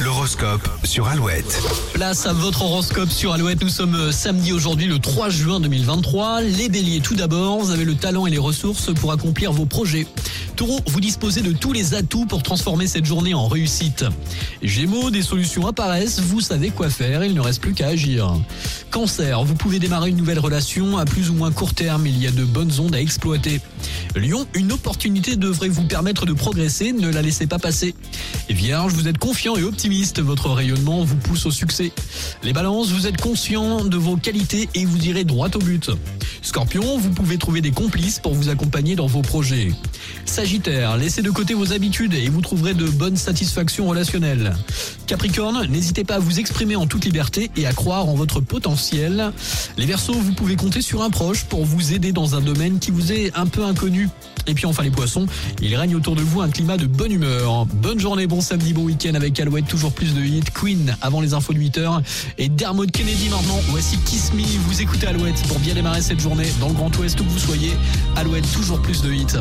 L'horoscope sur Alouette. Place à votre horoscope sur Alouette. Nous sommes euh, samedi aujourd'hui le 3 juin 2023. Les béliers, tout d'abord, vous avez le talent et les ressources pour accomplir vos projets. Taureau, vous disposez de tous les atouts pour transformer cette journée en réussite. Gémeaux, des solutions apparaissent, vous savez quoi faire, il ne reste plus qu'à agir. Cancer, vous pouvez démarrer une nouvelle relation à plus ou moins court terme, il y a de bonnes ondes à exploiter. Lion, une opportunité devrait vous permettre de progresser, ne la laissez pas passer. Vierge, vous êtes confiant et optimiste, votre rayonnement vous pousse au succès. Les balances, vous êtes conscient de vos qualités et vous irez droit au but. Scorpion, vous pouvez trouver des complices pour vous accompagner dans vos projets. Sagittaire, laissez de côté vos habitudes et vous trouverez de bonnes satisfactions relationnelles. Capricorne, n'hésitez pas à vous exprimer en toute liberté et à croire en votre potentiel. Les Verseaux, vous pouvez compter sur un proche pour vous aider dans un domaine qui vous est un peu inconnu. Et puis enfin les poissons, il règne autour de vous un climat de bonne humeur. Bonne journée, bon samedi, bon week-end avec Alouette, toujours plus de hits. Queen avant les infos de 8h et Dermot Kennedy maintenant. Voici Kiss Me, vous écoutez Alouette pour bien démarrer cette journée dans le Grand Ouest où vous soyez. Alouette, toujours plus de hits.